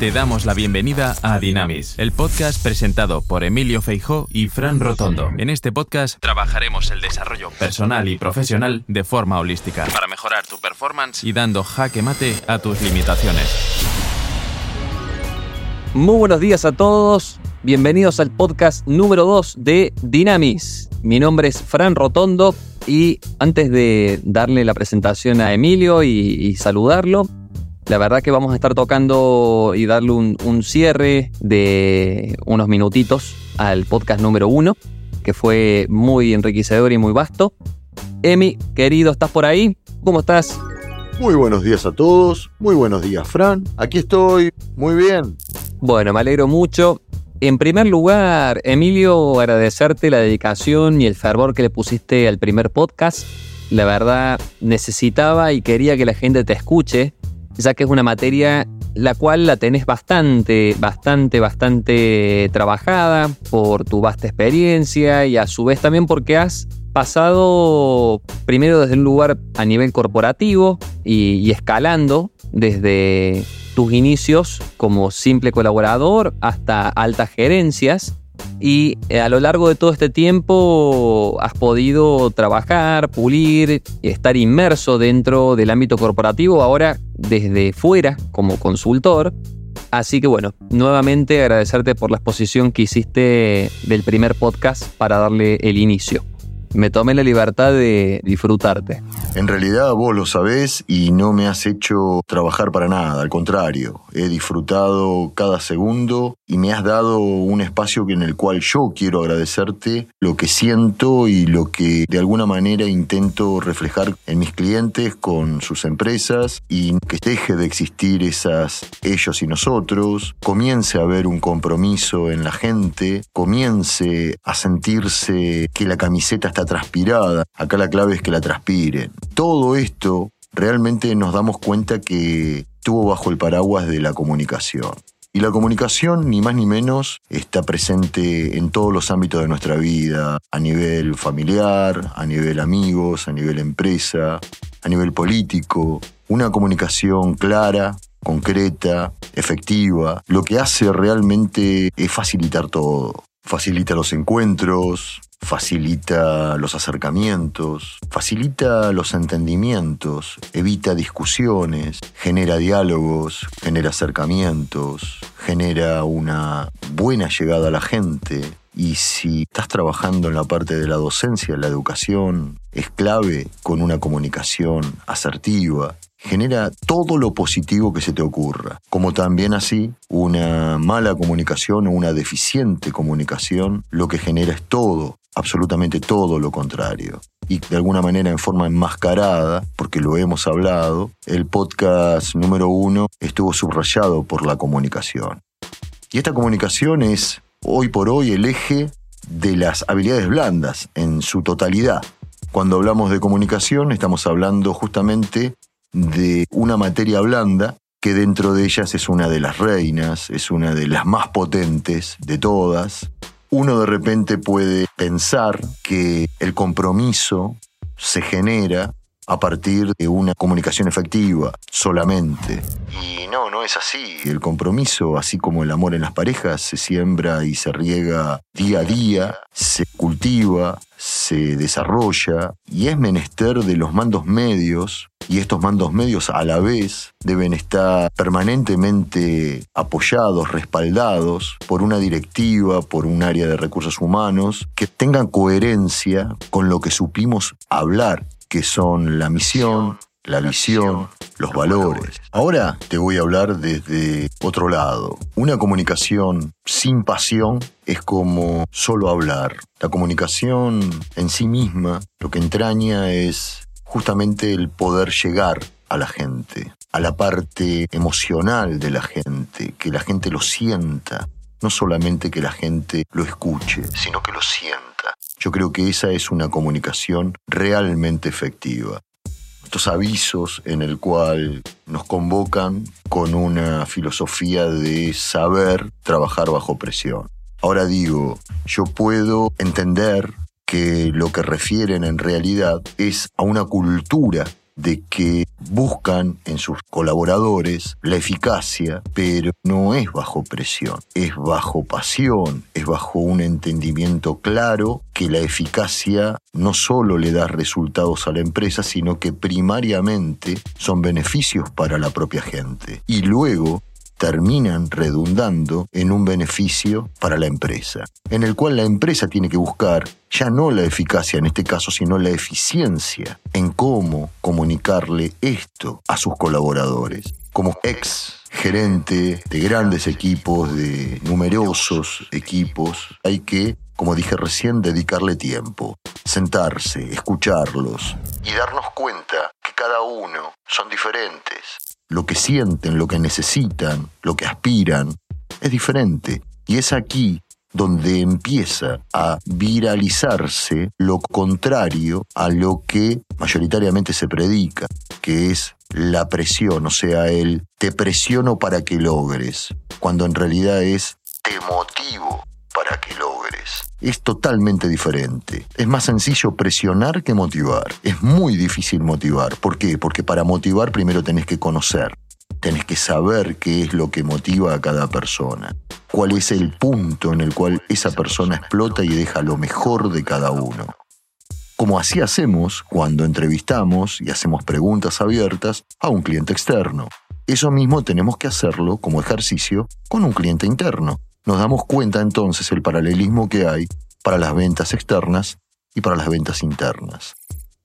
Te damos la bienvenida a Dinamis, el podcast presentado por Emilio Feijó y Fran Rotondo. En este podcast trabajaremos el desarrollo personal y profesional de forma holística para mejorar tu performance y dando jaque mate a tus limitaciones. Muy buenos días a todos. Bienvenidos al podcast número 2 de Dinamis. Mi nombre es Fran Rotondo y antes de darle la presentación a Emilio y, y saludarlo, la verdad que vamos a estar tocando y darle un, cierre de unos minutitos al podcast número uno, que fue muy enriquecedor y muy vasto. Emi, querido, ¿estás por ahí? ¿Cómo estás? Muy buenos días a todos, muy buenos días Fran, aquí estoy, muy bien. Bueno, me alegro mucho. En primer lugar, Emilio, agradecerte la dedicación y el fervor que le pusiste al primer podcast. La verdad, necesitaba y quería que la gente te escuche ya que es una materia la cual la tenés bastante, bastante, bastante trabajada por tu vasta experiencia y a su vez también porque has pasado primero desde un lugar a nivel corporativo y, y escalando desde tus inicios como simple colaborador hasta altas gerencias y eh, a lo largo de todo este tiempo has podido trabajar, pulir, estar inmerso dentro del ámbito corporativo, ahora desde fuera como consultor. Así que bueno, nuevamente agradecerte por la exposición que hiciste del primer podcast para darle el inicio me tomé la libertad de disfrutarte. En realidad vos lo sabés y no me has hecho trabajar para nada, al contrario, he disfrutado cada segundo y me has dado un espacio en el cual yo quiero agradecerte lo que siento y lo que de alguna manera intento reflejar en mis clientes con sus empresas y que deje de existir esas ellos y nosotros, comience a haber un compromiso en la gente, comience a sentirse que la camiseta está transpirada, acá la clave es que la transpiren. Todo esto realmente nos damos cuenta que estuvo bajo el paraguas de la comunicación. Y la comunicación, ni más ni menos, está presente en todos los ámbitos de nuestra vida, a nivel familiar, a nivel amigos, a nivel empresa, a nivel político. Una comunicación clara, concreta, efectiva, lo que hace realmente es facilitar todo. Facilita los encuentros, facilita los acercamientos, facilita los entendimientos, evita discusiones, genera diálogos, genera acercamientos, genera una buena llegada a la gente. Y si estás trabajando en la parte de la docencia, la educación es clave con una comunicación asertiva, genera todo lo positivo que se te ocurra, como también así una mala comunicación o una deficiente comunicación lo que genera es todo absolutamente todo lo contrario. Y de alguna manera en forma enmascarada, porque lo hemos hablado, el podcast número uno estuvo subrayado por la comunicación. Y esta comunicación es hoy por hoy el eje de las habilidades blandas en su totalidad. Cuando hablamos de comunicación estamos hablando justamente de una materia blanda que dentro de ellas es una de las reinas, es una de las más potentes de todas, uno de repente puede pensar que el compromiso se genera a partir de una comunicación efectiva solamente. Y no, no es así. El compromiso, así como el amor en las parejas, se siembra y se riega día a día, se cultiva, se desarrolla y es menester de los mandos medios y estos mandos medios a la vez deben estar permanentemente apoyados, respaldados por una directiva, por un área de recursos humanos, que tengan coherencia con lo que supimos hablar, que son la misión, la visión, los valores. Ahora te voy a hablar desde otro lado. Una comunicación sin pasión es como solo hablar. La comunicación en sí misma lo que entraña es justamente el poder llegar a la gente, a la parte emocional de la gente, que la gente lo sienta, no solamente que la gente lo escuche, sino que lo sienta. Yo creo que esa es una comunicación realmente efectiva. Estos avisos en el cual nos convocan con una filosofía de saber trabajar bajo presión. Ahora digo, yo puedo entender que lo que refieren en realidad es a una cultura de que buscan en sus colaboradores la eficacia, pero no es bajo presión, es bajo pasión, es bajo un entendimiento claro que la eficacia no solo le da resultados a la empresa, sino que primariamente son beneficios para la propia gente. Y luego terminan redundando en un beneficio para la empresa, en el cual la empresa tiene que buscar ya no la eficacia en este caso, sino la eficiencia en cómo comunicarle esto a sus colaboradores. Como ex gerente de grandes equipos, de numerosos equipos, hay que, como dije recién, dedicarle tiempo, sentarse, escucharlos y darnos cuenta que cada uno son diferentes lo que sienten, lo que necesitan, lo que aspiran, es diferente. Y es aquí donde empieza a viralizarse lo contrario a lo que mayoritariamente se predica, que es la presión, o sea, el te presiono para que logres, cuando en realidad es te motivo para que logres es totalmente diferente. Es más sencillo presionar que motivar. Es muy difícil motivar. ¿Por qué? Porque para motivar primero tenés que conocer. Tenés que saber qué es lo que motiva a cada persona. Cuál es el punto en el cual esa persona explota y deja lo mejor de cada uno. Como así hacemos cuando entrevistamos y hacemos preguntas abiertas a un cliente externo. Eso mismo tenemos que hacerlo como ejercicio con un cliente interno nos damos cuenta entonces el paralelismo que hay para las ventas externas y para las ventas internas.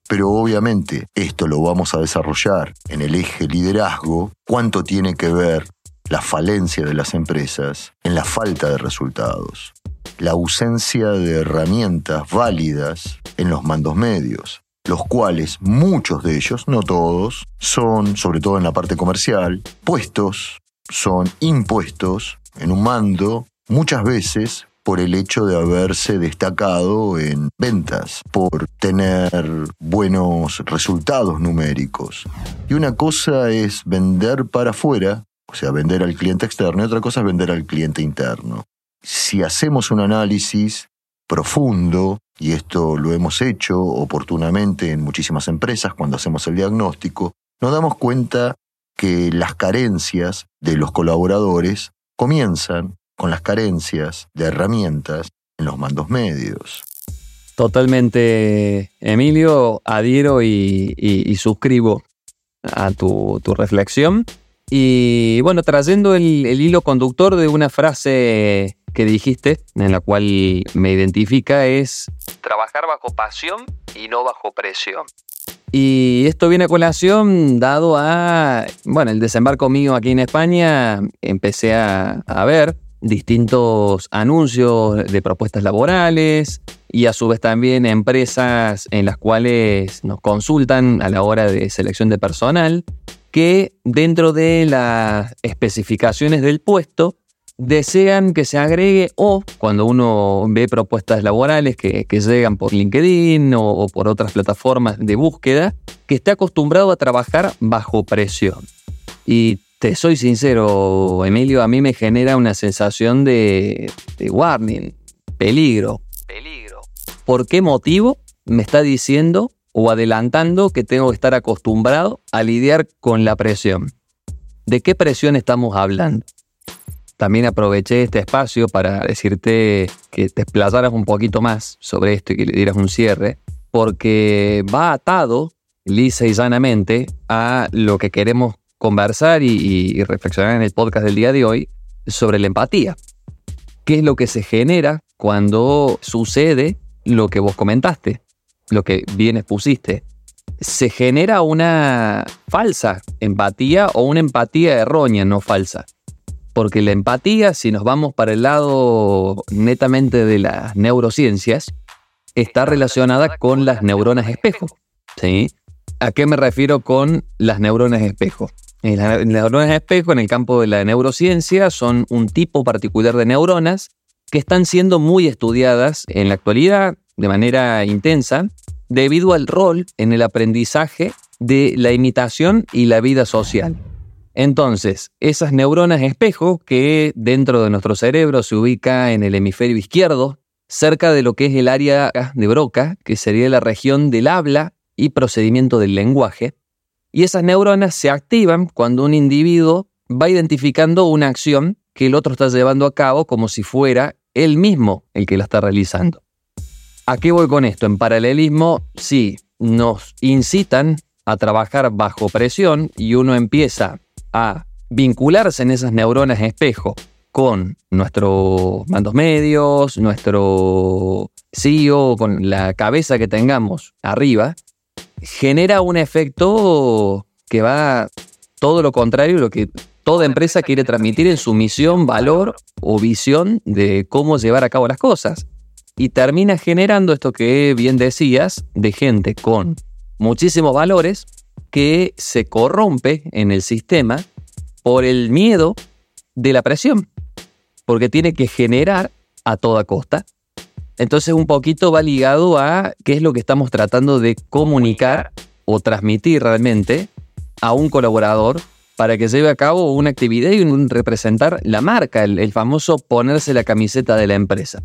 Pero obviamente esto lo vamos a desarrollar en el eje liderazgo, cuánto tiene que ver la falencia de las empresas en la falta de resultados, la ausencia de herramientas válidas en los mandos medios, los cuales muchos de ellos, no todos, son, sobre todo en la parte comercial, puestos, son impuestos en un mando, muchas veces por el hecho de haberse destacado en ventas, por tener buenos resultados numéricos. Y una cosa es vender para afuera, o sea, vender al cliente externo, y otra cosa es vender al cliente interno. Si hacemos un análisis profundo, y esto lo hemos hecho oportunamente en muchísimas empresas cuando hacemos el diagnóstico, nos damos cuenta que las carencias de los colaboradores comienzan con las carencias de herramientas en los mandos medios. Totalmente, Emilio, adhiero y, suscribo a tu, reflexión. Y bueno, trayendo el, hilo conductor de una frase que dijiste, en la cual me identifica, es trabajar bajo pasión y no bajo presión. Y esto viene a colación dado a, bueno, el desembarco mío aquí en España, empecé a, ver distintos anuncios de propuestas laborales y a su vez también empresas en las cuales nos consultan a la hora de selección de personal que dentro de las especificaciones del puesto desean que se agregue o cuando uno ve propuestas laborales que, llegan por LinkedIn o, por otras plataformas de búsqueda, que esté acostumbrado a trabajar bajo presión. Y te soy sincero, Emilio, a mí me genera una sensación de, de warning, peligro. Peligro. ¿Por qué motivo me está diciendo o adelantando que tengo que estar acostumbrado a lidiar con la presión? ¿De qué presión estamos hablando? También aproveché este espacio para decirte que te desplazaras un poquito más sobre esto y que le dieras un cierre, porque va atado lisa y sanamente a lo que queremos conversar y, reflexionar en el podcast del día de hoy sobre la empatía. ¿Qué es lo que se genera cuando sucede lo que vos comentaste, lo que bien expusiste? Se genera una falsa empatía o una empatía errónea, no falsa porque la empatía, si nos vamos para el lado netamente de las neurociencias, está relacionada con las neuronas espejo. ¿sí? ¿A qué me refiero con las neuronas espejo? Las neuronas espejo en el campo de la neurociencia son un tipo particular de neuronas que están siendo muy estudiadas en la actualidad de manera intensa debido al rol en el aprendizaje de la imitación y la vida social. Entonces, esas neuronas espejo que dentro de nuestro cerebro se ubica en el hemisferio izquierdo, cerca de lo que es el área de Broca, que sería la región del habla y procedimiento del lenguaje, Y esas neuronas se activan cuando un individuo va identificando una acción que el otro está llevando a cabo como si fuera él mismo el que la está realizando. ¿A qué voy con esto? En paralelismo, sí, nos incitan a trabajar bajo presión y uno empieza a vincularse en esas neuronas espejo con nuestros mandos medios, nuestro CEO, con la cabeza que tengamos arriba, genera un efecto que va todo lo contrario a lo que toda empresa quiere transmitir en su misión, valor o visión de cómo llevar a cabo las cosas. Y termina generando esto que bien decías, de gente con muchísimos valores que se corrompe en el sistema por el miedo de la presión, porque tiene que generar a toda costa. Entonces un poquito va ligado a qué es lo que estamos tratando de comunicar o transmitir realmente a un colaborador para que lleve a cabo una actividad y un representar la marca, el, famoso ponerse la camiseta de la empresa.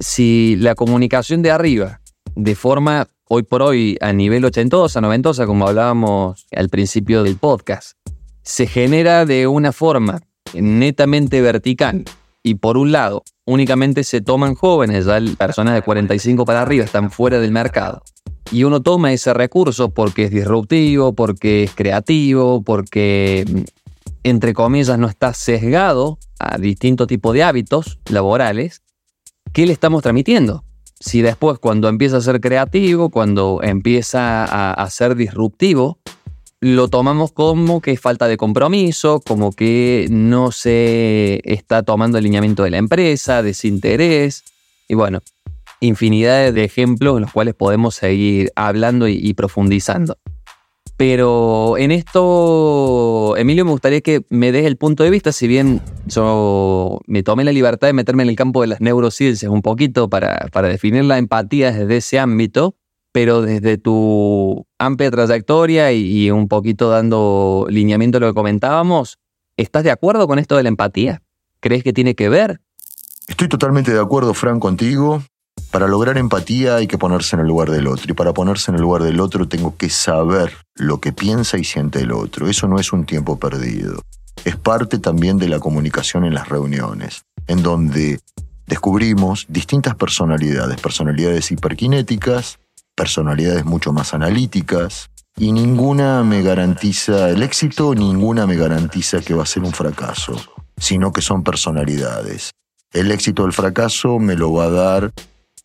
Si la comunicación de arriba, de forma hoy por hoy a nivel ochentosa, noventosa, como hablábamos al principio del podcast, se genera de una forma netamente vertical y por un lado únicamente se toman jóvenes, ya personas de 45 para arriba están fuera del mercado, y uno toma ese recurso porque es disruptivo, porque es creativo, porque, mm, entre comillas, no está sesgado a distintos tipos de hábitos laborales, ¿qué le estamos transmitiendo? Si después cuando empieza a ser creativo, cuando empieza a, ser disruptivo, lo tomamos como que falta de compromiso, como que no se está tomando el lineamiento de la empresa, desinterés. Y bueno, infinidad de ejemplos en los cuales podemos seguir hablando y, profundizando. Pero en esto, Emilio, me gustaría que me des el punto de vista, si bien yo me tomé la libertad de meterme en el campo de las neurociencias un poquito para, para definir la empatía desde ese ámbito, pero desde tu amplia trayectoria y, y, un poquito dando lineamiento a lo que comentábamos, ¿estás de acuerdo con esto de la empatía? ¿Crees que tiene que ver? Estoy totalmente de acuerdo, Fran, contigo. Para lograr empatía hay que ponerse en el lugar del otro y para ponerse en el lugar del otro tengo que saber lo que piensa y siente el otro. Eso no es un tiempo perdido. Es parte también de la comunicación en las reuniones, en donde descubrimos distintas personalidades, personalidades hiperkinéticas, personalidades mucho más analíticas, y ninguna me garantiza el éxito, ninguna me garantiza que va a ser un fracaso, sino que son personalidades. El éxito o el fracaso me lo va a dar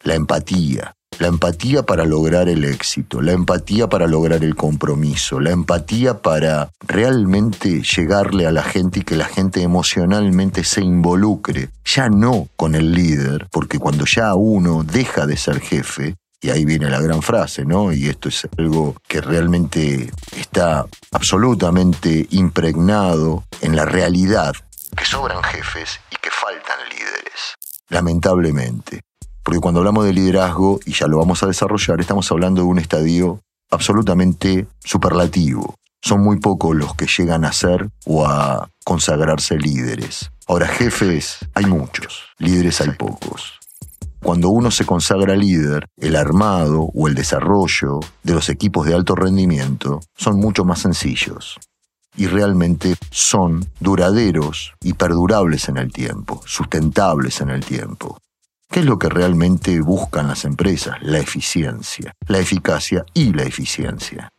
la empatía. La empatía para lograr el éxito, la empatía para lograr el compromiso, la empatía para realmente llegarle a la gente y que la gente emocionalmente se involucre, ya no con el líder, porque cuando ya uno deja de ser jefe, y ahí viene la gran frase, ¿no? Y esto es algo que realmente está absolutamente impregnado en la realidad, que sobran jefes y que faltan líderes, lamentablemente. Porque cuando hablamos de liderazgo, y ya lo vamos a desarrollar, estamos hablando de un estadio absolutamente superlativo. Son muy pocos los que llegan a ser o a consagrarse líderes. Ahora, jefes hay muchos, líderes hay pocos. Cuando uno se consagra líder, el armado o el desarrollo de los equipos de alto rendimiento son mucho más sencillos y realmente son duraderos y perdurables en el tiempo, sustentables en el tiempo. ¿Qué es lo que realmente buscan las empresas? La eficiencia, la eficacia y la eficiencia.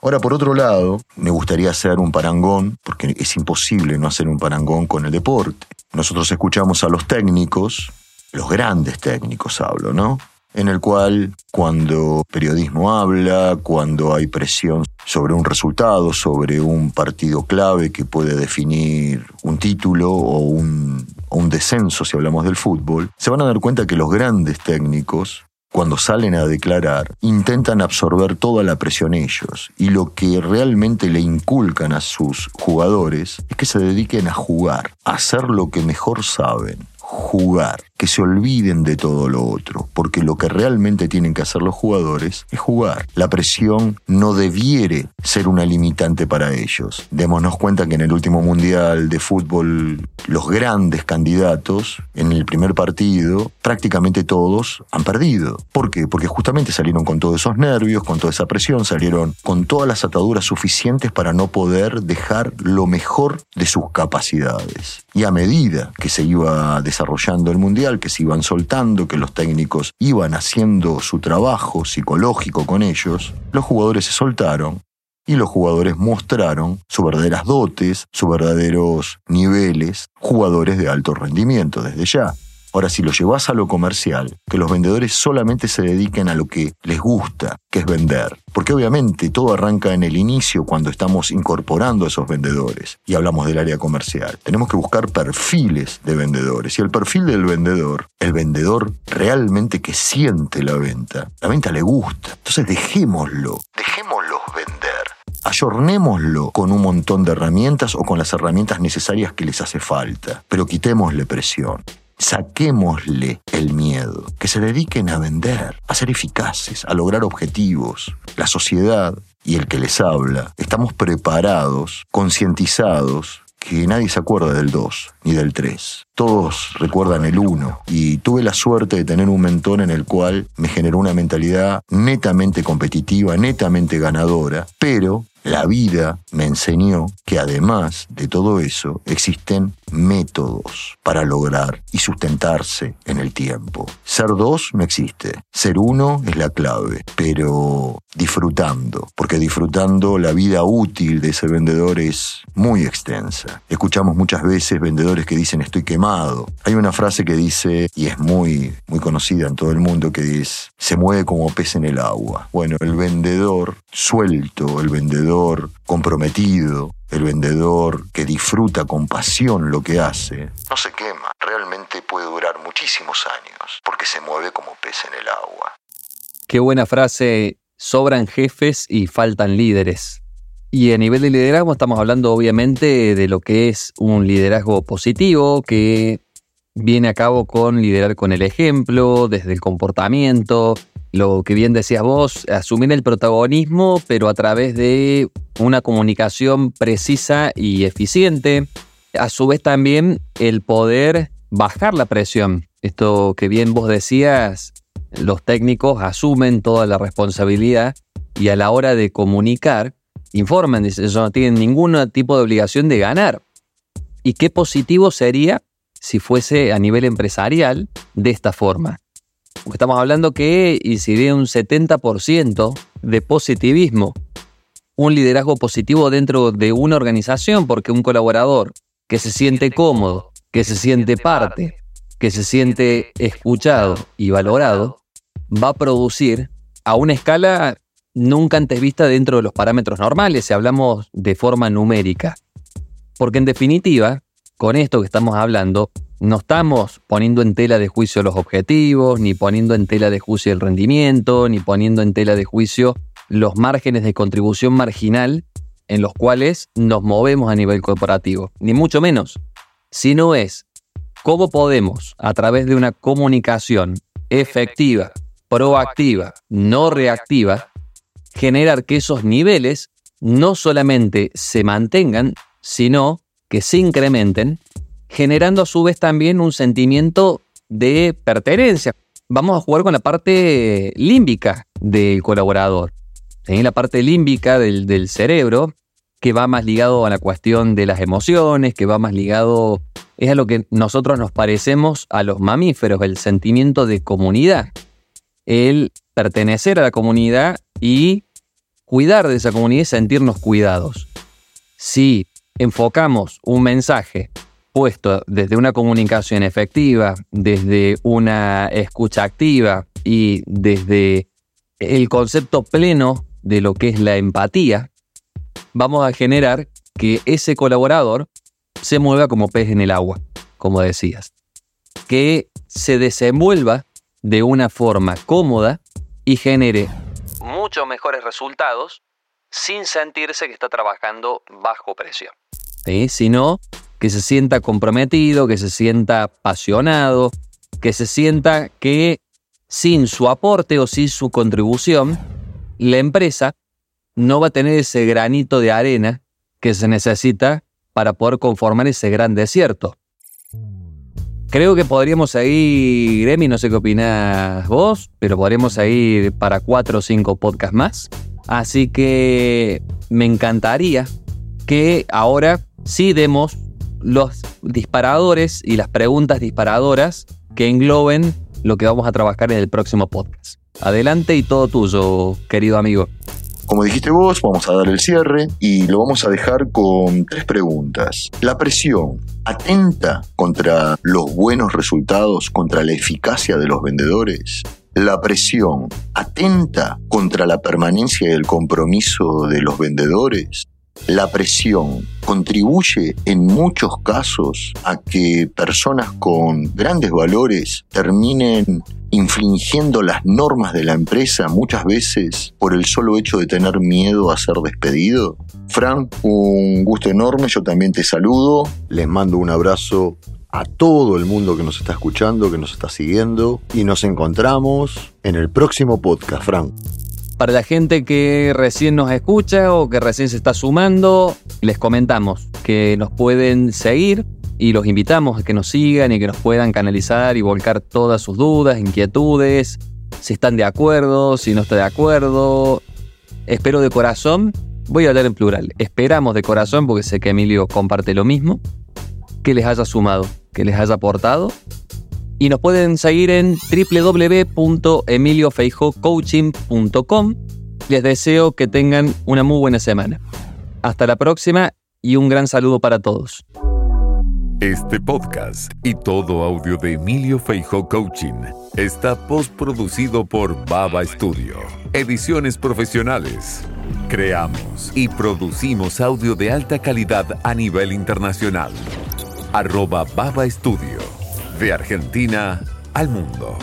Ahora, por otro lado, me gustaría hacer un parangón, porque es imposible no hacer un parangón con el deporte. Nosotros escuchamos a los técnicos, los grandes técnicos hablo, ¿no? En el cual cuando periodismo habla, cuando hay presión sobre un resultado, sobre un partido clave que puede definir un título o un descenso si hablamos del fútbol, se van a dar cuenta que los grandes técnicos, cuando salen a declarar, intentan absorber toda la presión ellos. Y lo que realmente le inculcan a sus jugadores es que se dediquen a jugar, a hacer lo que mejor saben, jugar, que se olviden de todo lo otro, porque lo que realmente tienen que hacer los jugadores es jugar. La presión no debiere ser una limitante para ellos. Démonos cuenta que en el último mundial de fútbol los grandes candidatos en el primer partido, prácticamente todos han perdido. ¿Por qué? Porque justamente salieron con todos esos nervios, con toda esa presión, salieron con todas las ataduras suficientes para no poder dejar lo mejor de sus capacidades. Y a medida que se iba desarrollando el Mundial, que se iban soltando, que los técnicos iban haciendo su trabajo psicológico con ellos, los jugadores se soltaron y los jugadores mostraron sus verdaderas dotes, sus verdaderos niveles, jugadores de alto rendimiento desde ya. Ahora, si lo llevas a lo comercial, que los vendedores solamente se dediquen a lo que les gusta, que es vender. Porque obviamente todo arranca en el inicio cuando estamos incorporando a esos vendedores y hablamos del área comercial. Tenemos que buscar perfiles de vendedores y el perfil del vendedor, el vendedor realmente que siente la venta, la venta le gusta. Entonces dejémoslo, dejémoslo vender ayornémoslo con un montón de herramientas o con las herramientas necesarias que les hace falta, pero quitémosle presión. Saquémosle el miedo, que se dediquen a vender, a ser eficaces, a lograr objetivos. La sociedad y el que les habla, estamos preparados, concientizados, que nadie se acuerda del 2 ni del 3. Todos recuerdan el 1 y tuve la suerte de tener un mentor en el cual me generó una mentalidad netamente competitiva, netamente ganadora, pero la vida me enseñó que además de todo eso existen métodos para lograr y sustentarse en el tiempo. Ser dos no existe, ser uno es la clave, pero disfrutando, porque disfrutando la vida útil de ese vendedor es muy extensa. Escuchamos muchas veces vendedores que dicen estoy quemado. Hay una frase que dice, y es muy, muy conocida en todo el mundo, que dice, se mueve como pez en el agua. Bueno, el vendedor suelto, el vendedor comprometido, el vendedor que disfruta con pasión lo que hace, no se quema. Realmente puede durar muchísimos años porque se mueve como pez en el agua. Qué buena frase. Sobran jefes y faltan líderes. Y a nivel de liderazgo estamos hablando obviamente de lo que es un liderazgo positivo que viene a cabo con liderar con el ejemplo, desde el comportamiento, lo que bien decías vos, asumir el protagonismo, pero a través de una comunicación precisa y eficiente. A su vez también el poder bajar la presión. Esto que bien vos decías, los técnicos asumen toda la responsabilidad y a la hora de comunicar, informan, ellos no tienen ningún tipo de obligación de ganar. ¿Y qué positivo sería si fuese a nivel empresarial de esta forma? estamos hablando que incidiría un 70% de positivismo, un liderazgo positivo dentro de una organización, porque un colaborador que se siente cómodo, que se siente parte, que se siente escuchado y valorado, va a producir a una escala nunca antes vista dentro de los parámetros normales, si hablamos de forma numérica. Porque en definitiva, con esto que estamos hablando, no estamos poniendo en tela de juicio los objetivos, ni poniendo en tela de juicio el rendimiento, ni poniendo en tela de juicio los márgenes de contribución marginal en los cuales nos movemos a nivel corporativo, ni mucho menos, sino es cómo podemos, a través de una comunicación efectiva, proactiva, no reactiva, generar que esos niveles no solamente se mantengan, sino que se incrementen generando a su vez también un sentimiento de pertenencia. Vamos a jugar con la parte límbica del colaborador. En la parte límbica del, cerebro, que va más ligado a la cuestión de las emociones, que va más ligado, es a lo que nosotros nos parecemos a los mamíferos, el sentimiento de comunidad, el pertenecer a la comunidad y cuidar de esa comunidad y sentirnos cuidados. Si enfocamos un mensaje puesto desde una comunicación efectiva, desde una escucha activa y desde el concepto pleno de lo que es la empatía, vamos a generar que ese colaborador se mueva como pez en el agua, como decías. Que se desenvuelva de una forma cómoda y genere muchos mejores resultados sin sentirse que está trabajando bajo presión. ¿Sí? Sino que se sienta comprometido, que se sienta apasionado, que se sienta que sin su aporte o sin su contribución, la empresa no va a tener ese granito de arena que se necesita para poder conformar ese gran desierto. Creo que podríamos seguir, Emi, no sé qué opinás vos, pero podríamos seguir para cuatro o cinco podcasts más. Así que me encantaría que ahora sí demos los disparadores y las preguntas disparadoras que engloben lo que vamos a trabajar en el próximo podcast. Adelante y todo tuyo, querido amigo. Como dijiste vos, vamos a dar el cierre y lo vamos a dejar con tres preguntas. La presión, ¿atenta contra los buenos resultados, contra la eficacia de los vendedores? La presión, ¿atenta contra la permanencia y el compromiso de los vendedores? La presión contribuye en muchos casos a que personas con grandes valores terminen infringiendo las normas de la empresa muchas veces por el solo hecho de tener miedo a ser despedido. Fran, un gusto enorme, yo también te saludo, les mando un abrazo a todo el mundo que nos está escuchando, que nos está siguiendo y nos encontramos en el próximo podcast, Fran. Para la gente que recién nos escucha o que recién se está sumando, les comentamos que nos pueden seguir y los invitamos a que nos sigan y que nos puedan canalizar y volcar todas sus dudas, inquietudes, si están de acuerdo, si no están de acuerdo. Espero de corazón, voy a hablar en plural, esperamos de corazón porque sé que Emilio comparte lo mismo, que les haya sumado, que les haya aportado y nos pueden seguir en www.emiliofeijocoaching.com. Les deseo que tengan una muy buena semana. Hasta la próxima y un gran saludo para todos. Este podcast y todo audio de Emilio Feijo Coaching está postproducido por Baba Studio. Ediciones profesionales. Creamos y producimos audio de alta calidad a nivel internacional. Arroba Baba Studio de Argentina al mundo.